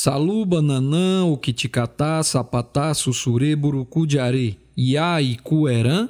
Saluba nanã o sapatá, sussurê, burucu de iá e cuerã,